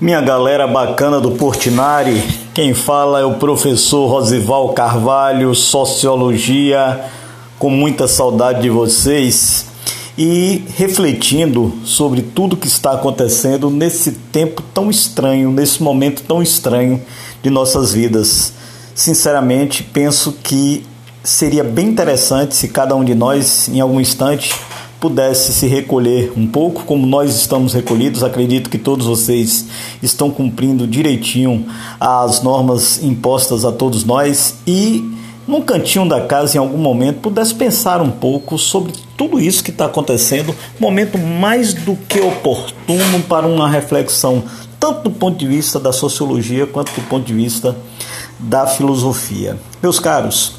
Minha galera bacana do Portinari, quem fala é o professor Rosival Carvalho, Sociologia, com muita saudade de vocês e refletindo sobre tudo que está acontecendo nesse tempo tão estranho, nesse momento tão estranho de nossas vidas. Sinceramente, penso que seria bem interessante se cada um de nós, em algum instante, pudesse se recolher um pouco, como nós estamos recolhidos. Acredito que todos vocês estão cumprindo direitinho as normas impostas a todos nós e num cantinho da casa, em algum momento, pudesse pensar um pouco sobre tudo isso que está acontecendo, momento mais do que oportuno para uma reflexão, tanto do ponto de vista da sociologia quanto do ponto de vista da filosofia. Meus caros,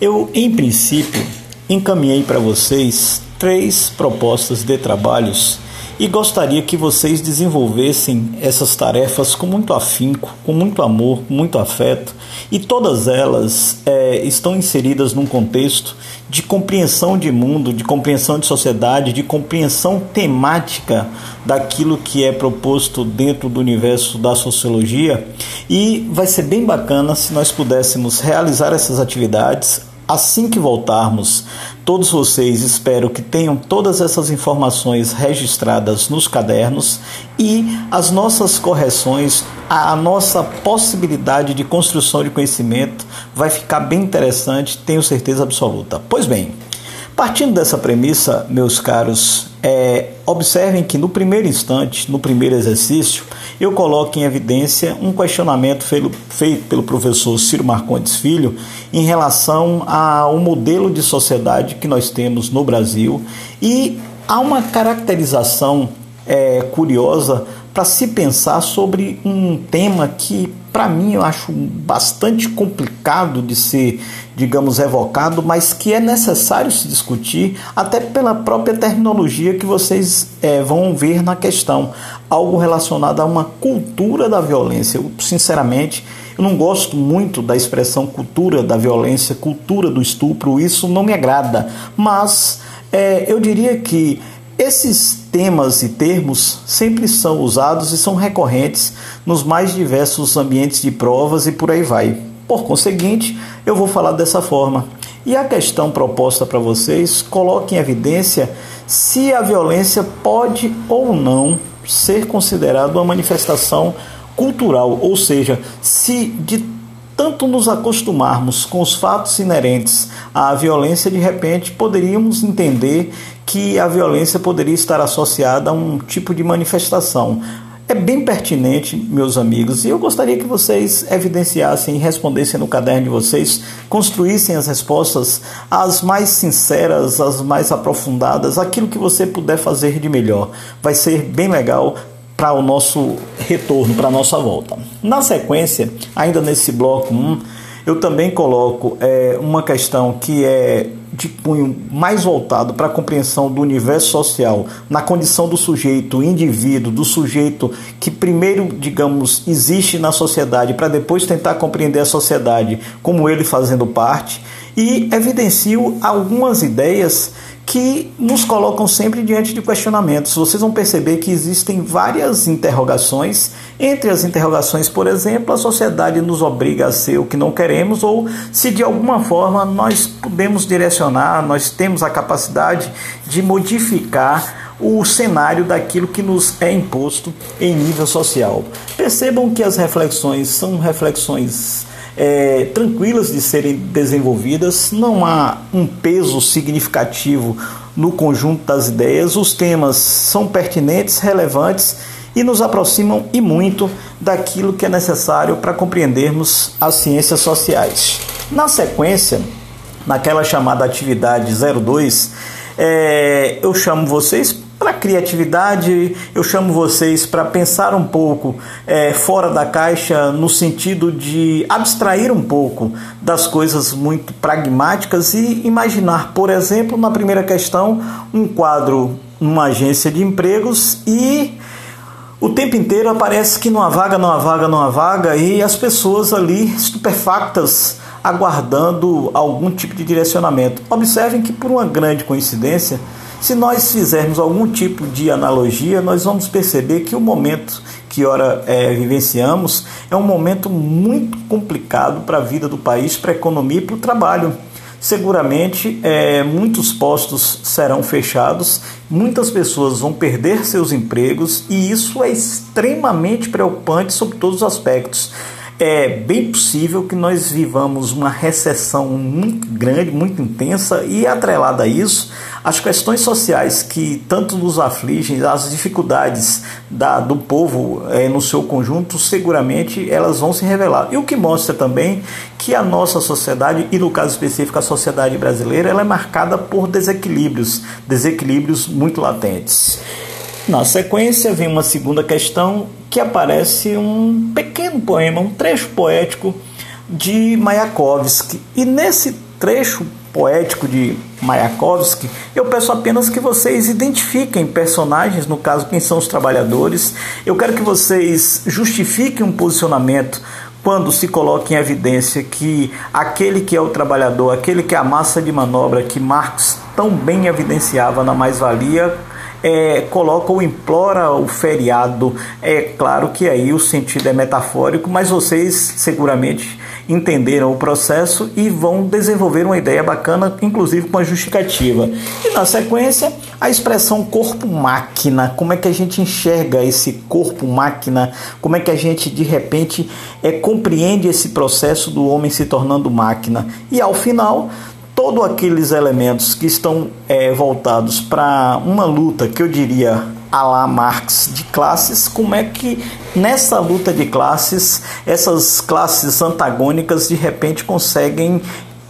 eu, em princípio, encaminhei para vocês três propostas de trabalhos e gostaria que vocês desenvolvessem essas tarefas com muito afinco, com muito amor, com muito afeto, e todas elas é, estão inseridas num contexto de compreensão de mundo, de compreensão de sociedade, de compreensão temática daquilo que é proposto dentro do universo da sociologia, e vai ser bem bacana se nós pudéssemos realizar essas atividades Assim que voltarmos, todos vocês espero que tenham todas essas informações registradas nos cadernos e as nossas correções, a nossa possibilidade de construção de conhecimento vai ficar bem interessante, tenho certeza absoluta. Pois bem, partindo dessa premissa, meus caros, é, observem que no primeiro instante, no primeiro exercício, eu coloco em evidência um questionamento feito pelo professor Ciro Marcondes Filho em relação ao modelo de sociedade que nós temos no Brasil e há uma caracterização é, curiosa para se pensar sobre um tema que, para mim, eu acho bastante complicado de ser, digamos, evocado, mas que é necessário se discutir, até pela própria terminologia que vocês é, vão ver na questão. Algo relacionado a uma cultura da violência. Eu, sinceramente, eu não gosto muito da expressão cultura da violência, cultura do estupro, isso não me agrada, mas é, eu diria que esses temas e termos sempre são usados e são recorrentes nos mais diversos ambientes de provas e por aí vai. Por conseguinte, eu vou falar dessa forma. E a questão proposta para vocês coloca em evidência se a violência pode ou não ser considerada uma manifestação cultural, ou seja, se de tanto nos acostumarmos com os fatos inerentes à violência, de repente poderíamos entender que a violência poderia estar associada a um tipo de manifestação. É bem pertinente, meus amigos, e eu gostaria que vocês evidenciassem e respondessem no caderno de vocês, construíssem as respostas as mais sinceras, as mais aprofundadas, aquilo que você puder fazer de melhor. Vai ser bem legal para o nosso retorno, para a nossa volta. Na sequência, ainda nesse bloco 1, eu também coloco é, uma questão que é de cunho mais voltado para a compreensão do universo social, na condição do sujeito, indivíduo, do sujeito que primeiro, digamos, existe na sociedade, para depois tentar compreender a sociedade como ele fazendo parte, e evidencio algumas ideias que nos colocam sempre diante de questionamentos. Vocês vão perceber que existem várias interrogações. Entre as interrogações, por exemplo, a sociedade nos obriga a ser o que não queremos, ou se de alguma forma nós podemos direcionar, nós temos a capacidade de modificar o cenário daquilo que nos é imposto em nível social. Percebam que as reflexões são reflexões é, tranquilas de serem desenvolvidas, não há um peso significativo no conjunto das ideias, os temas são pertinentes, relevantes e nos aproximam e muito daquilo que é necessário para compreendermos as ciências sociais. Na sequência, naquela chamada atividade 02, é, eu chamo vocês para criatividade, eu chamo vocês para pensar um pouco é, fora da caixa, no sentido de abstrair um pouco das coisas muito pragmáticas e imaginar, por exemplo, na primeira questão, um quadro numa agência de empregos e o tempo inteiro aparece que não há vaga, não há vaga, não há vaga e as pessoas ali estupefactas aguardando algum tipo de direcionamento. Observem que por uma grande coincidência Se nós fizermos algum tipo de analogia, nós vamos perceber que o momento que ora é, vivenciamos é um momento muito complicado para a vida do país, para a economia e para o trabalho. Seguramente é, muitos postos serão fechados, muitas pessoas vão perder seus empregos e isso é extremamente preocupante sob todos os aspectos é bem possível que nós vivamos uma recessão muito grande, muito intensa e atrelada a isso, as questões sociais que tanto nos afligem, as dificuldades da, do povo é, no seu conjunto, seguramente elas vão se revelar. E o que mostra também que a nossa sociedade, e no caso específico a sociedade brasileira, ela é marcada por desequilíbrios, desequilíbrios muito latentes. Na sequência, vem uma segunda questão que aparece um pequeno poema, um trecho poético de Mayakovsky. E nesse trecho poético de Mayakovsky, eu peço apenas que vocês identifiquem personagens, no caso, quem são os trabalhadores. Eu quero que vocês justifiquem um posicionamento quando se coloca em evidência que aquele que é o trabalhador, aquele que é a massa de manobra que Marx tão bem evidenciava na mais-valia, é, coloca ou implora o feriado. É claro que aí o sentido é metafórico, mas vocês seguramente entenderam o processo e vão desenvolver uma ideia bacana, inclusive com a justificativa. E na sequência, a expressão corpo-máquina. Como é que a gente enxerga esse corpo-máquina? Como é que a gente de repente é, compreende esse processo do homem se tornando máquina? E ao final, todos aqueles elementos que estão é, voltados para uma luta que eu diria a la Marx de classes, como é que nessa luta de classes essas classes antagônicas de repente conseguem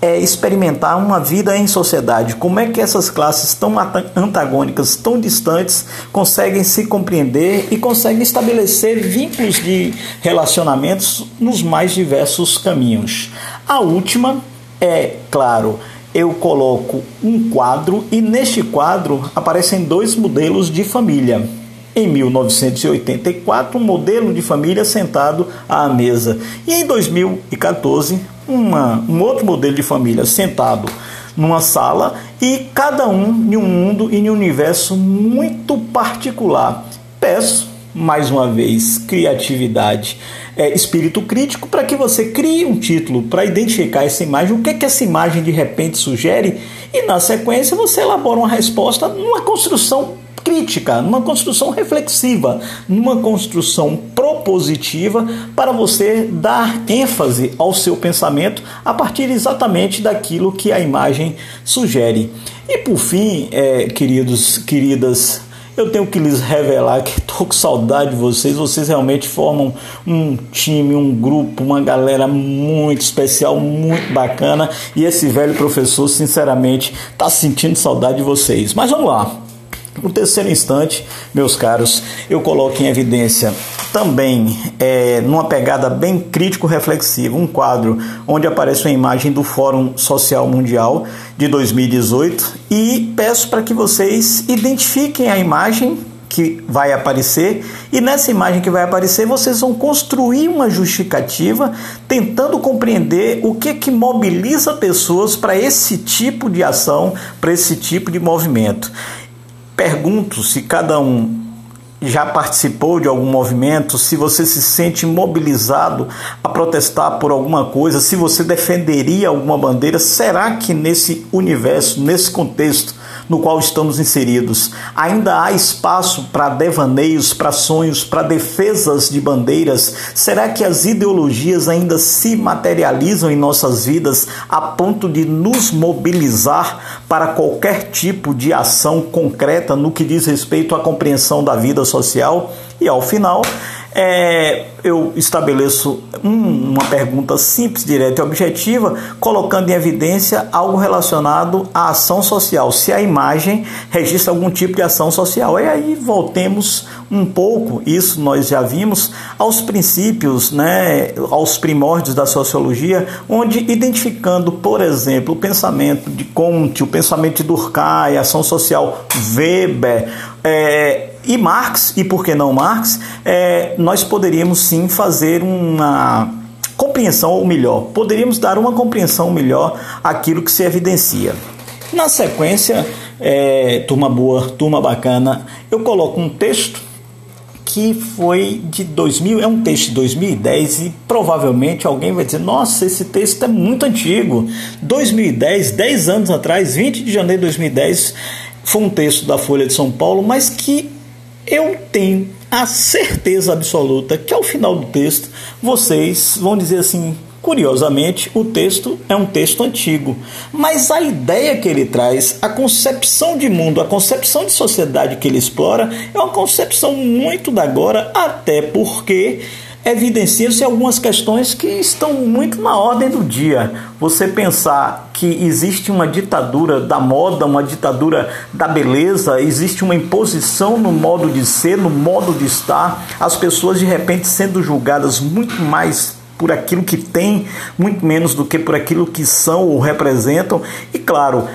é, experimentar uma vida em sociedade. Como é que essas classes tão antagônicas, tão distantes, conseguem se compreender e conseguem estabelecer vínculos de relacionamentos nos mais diversos caminhos. A última é, claro, eu coloco um quadro e neste quadro aparecem dois modelos de família. Em 1984, um modelo de família sentado à mesa. E em 2014, uma, um outro modelo de família sentado numa sala e cada um em um mundo e em um universo muito particular. Peço mais uma vez, criatividade, é, espírito crítico, para que você crie um título para identificar essa imagem, o que, é que essa imagem de repente sugere, e na sequência você elabora uma resposta numa construção crítica, numa construção reflexiva, numa construção propositiva para você dar ênfase ao seu pensamento a partir exatamente daquilo que a imagem sugere. E por fim, é, queridos, queridas eu tenho que lhes revelar que estou com saudade de vocês. Vocês realmente formam um time, um grupo, uma galera muito especial, muito bacana. E esse velho professor, sinceramente, está sentindo saudade de vocês. Mas vamos lá. No terceiro instante, meus caros, eu coloco em evidência também, é, numa pegada bem crítico-reflexiva, um quadro onde aparece uma imagem do Fórum Social Mundial de 2018 e peço para que vocês identifiquem a imagem que vai aparecer e nessa imagem que vai aparecer vocês vão construir uma justificativa tentando compreender o que que mobiliza pessoas para esse tipo de ação, para esse tipo de movimento. Pergunto se cada um já participou de algum movimento, se você se sente mobilizado a protestar por alguma coisa, se você defenderia alguma bandeira, será que nesse universo, nesse contexto, no qual estamos inseridos. Ainda há espaço para devaneios, para sonhos, para defesas de bandeiras? Será que as ideologias ainda se materializam em nossas vidas a ponto de nos mobilizar para qualquer tipo de ação concreta no que diz respeito à compreensão da vida social? E ao final, é, eu estabeleço um, uma pergunta simples, direta e objetiva, colocando em evidência algo relacionado à ação social, se a imagem registra algum tipo de ação social. E aí voltemos um pouco, isso nós já vimos, aos princípios, né, aos primórdios da sociologia, onde identificando, por exemplo, o pensamento de Comte, o pensamento de Durkheim, a ação social Weber, é, e Marx, e por que não Marx, é, nós poderíamos sim fazer uma compreensão, ou melhor, poderíamos dar uma compreensão melhor àquilo que se evidencia. Na sequência, é, turma boa, turma bacana, eu coloco um texto que foi de 2000, é um texto de 2010 e provavelmente alguém vai dizer: "Nossa, esse texto é muito antigo". 2010, 10 anos atrás, 20 de janeiro de 2010, foi um texto da Folha de São Paulo, mas que eu tenho a certeza absoluta que ao final do texto vocês vão dizer assim: Curiosamente, o texto é um texto antigo, mas a ideia que ele traz, a concepção de mundo, a concepção de sociedade que ele explora, é uma concepção muito da agora, até porque evidenciam-se algumas questões que estão muito na ordem do dia. Você pensar que existe uma ditadura da moda, uma ditadura da beleza, existe uma imposição no modo de ser, no modo de estar, as pessoas de repente sendo julgadas muito mais por aquilo que têm, muito menos do que por aquilo que são ou representam. E claro,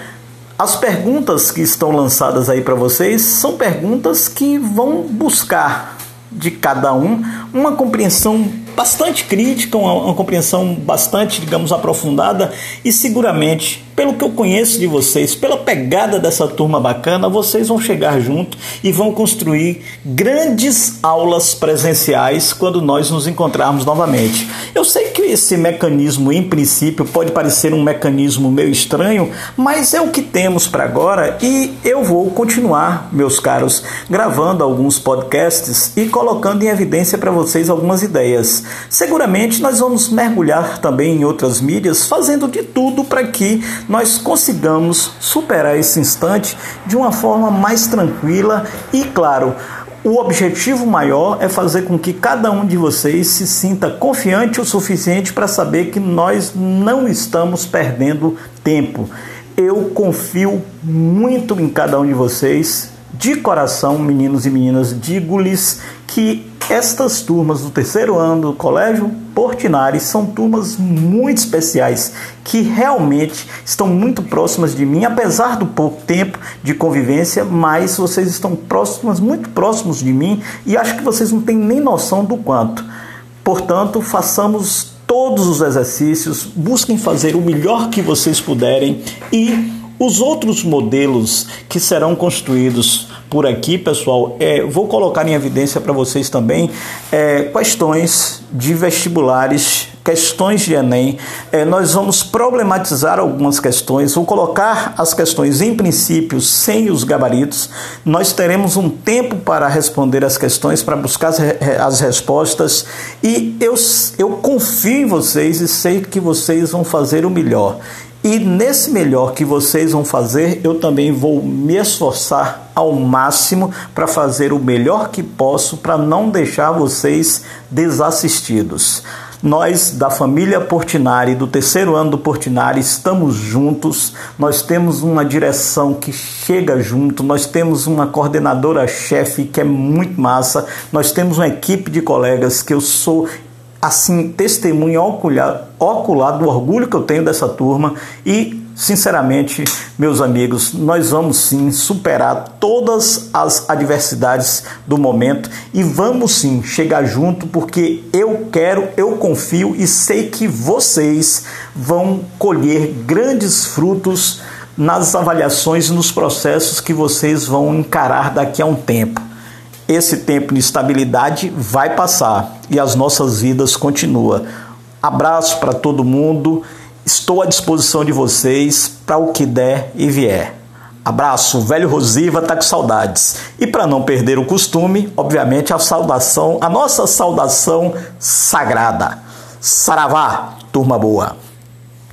as perguntas que estão lançadas aí para vocês são perguntas que vão buscar de cada um uma compreensão bastante crítica, uma, uma compreensão bastante, digamos, aprofundada e seguramente pelo que eu conheço de vocês, pela pegada dessa turma bacana, vocês vão chegar junto e vão construir grandes aulas presenciais quando nós nos encontrarmos novamente. Eu sei que esse mecanismo, em princípio, pode parecer um mecanismo meio estranho, mas é o que temos para agora e eu vou continuar, meus caros, gravando alguns podcasts e colocando em evidência para vocês algumas ideias. Seguramente nós vamos mergulhar também em outras mídias, fazendo de tudo para que nós consigamos superar esse instante de uma forma mais tranquila e, claro, o objetivo maior é fazer com que cada um de vocês se sinta confiante o suficiente para saber que nós não estamos perdendo tempo. Eu confio muito em cada um de vocês. De coração, meninos e meninas, digo-lhes que estas turmas do terceiro ano do Colégio Portinari são turmas muito especiais que realmente estão muito próximas de mim, apesar do pouco tempo de convivência, mas vocês estão próximas, muito próximos de mim e acho que vocês não têm nem noção do quanto. Portanto, façamos todos os exercícios, busquem fazer o melhor que vocês puderem e os outros modelos que serão construídos por aqui, pessoal, é, vou colocar em evidência para vocês também é, questões de vestibulares, questões de Enem. É, nós vamos problematizar algumas questões, vou colocar as questões em princípio sem os gabaritos. Nós teremos um tempo para responder as questões, para buscar as, as respostas e eu, eu confio em vocês e sei que vocês vão fazer o melhor. E nesse melhor que vocês vão fazer, eu também vou me esforçar ao máximo para fazer o melhor que posso para não deixar vocês desassistidos. Nós da família Portinari, do terceiro ano do Portinari, estamos juntos. Nós temos uma direção que chega junto, nós temos uma coordenadora chefe que é muito massa, nós temos uma equipe de colegas que eu sou assim, testemunha ocular, ocular do orgulho que eu tenho dessa turma e, sinceramente, meus amigos, nós vamos sim superar todas as adversidades do momento e vamos sim chegar junto porque eu quero, eu confio e sei que vocês vão colher grandes frutos nas avaliações e nos processos que vocês vão encarar daqui a um tempo. Esse tempo de estabilidade vai passar e as nossas vidas continuam. Abraço para todo mundo. Estou à disposição de vocês para o que der e vier. Abraço, velho Rosiva tá com saudades. E para não perder o costume, obviamente a saudação, a nossa saudação sagrada. Saravá, turma boa.